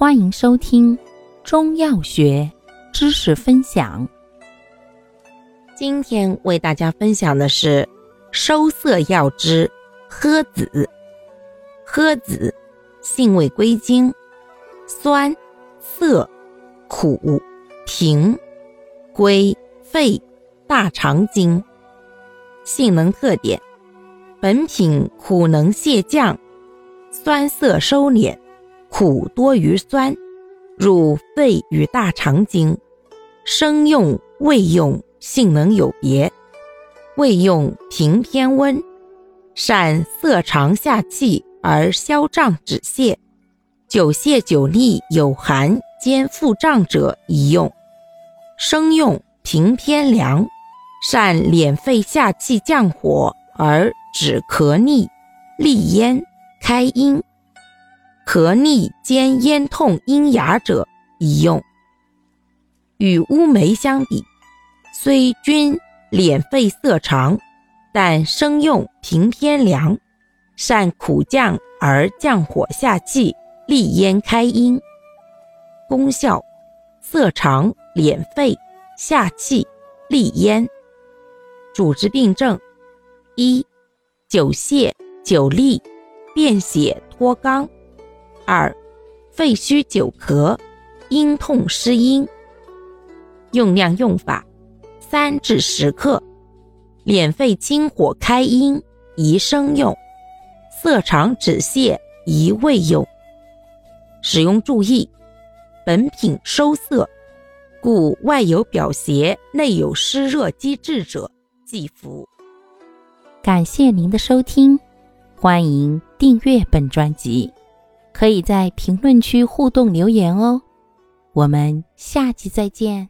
欢迎收听中药学知识分享。今天为大家分享的是收涩药之诃子。诃子性味归经：酸、涩、苦、平，归肺、大肠经。性能特点：本品苦能泻降。酸涩收敛，苦多于酸，入肺与大肠经。生用、味用性能有别。味用平偏温，善涩肠下气而消胀止泻。久泻久痢有寒兼腹胀者宜用。生用平偏凉，善敛肺下气降火而止咳逆、利咽。开阴、咳逆兼咽痛阴哑者宜用。与乌梅相比，虽均敛肺涩肠，但生用平偏凉，善苦降而降火下气，利咽开阴。功效：涩肠敛肺下气利咽。主治病症：一、久泻久痢。便血脱肛，二、肺虚久咳，阴痛失阴。用量用法：三至十克。敛肺清火开阴宜生用，涩肠止泻宜未用。使用注意：本品收涩，故外有表邪、内有湿热积滞者忌服。感谢您的收听。欢迎订阅本专辑，可以在评论区互动留言哦。我们下期再见。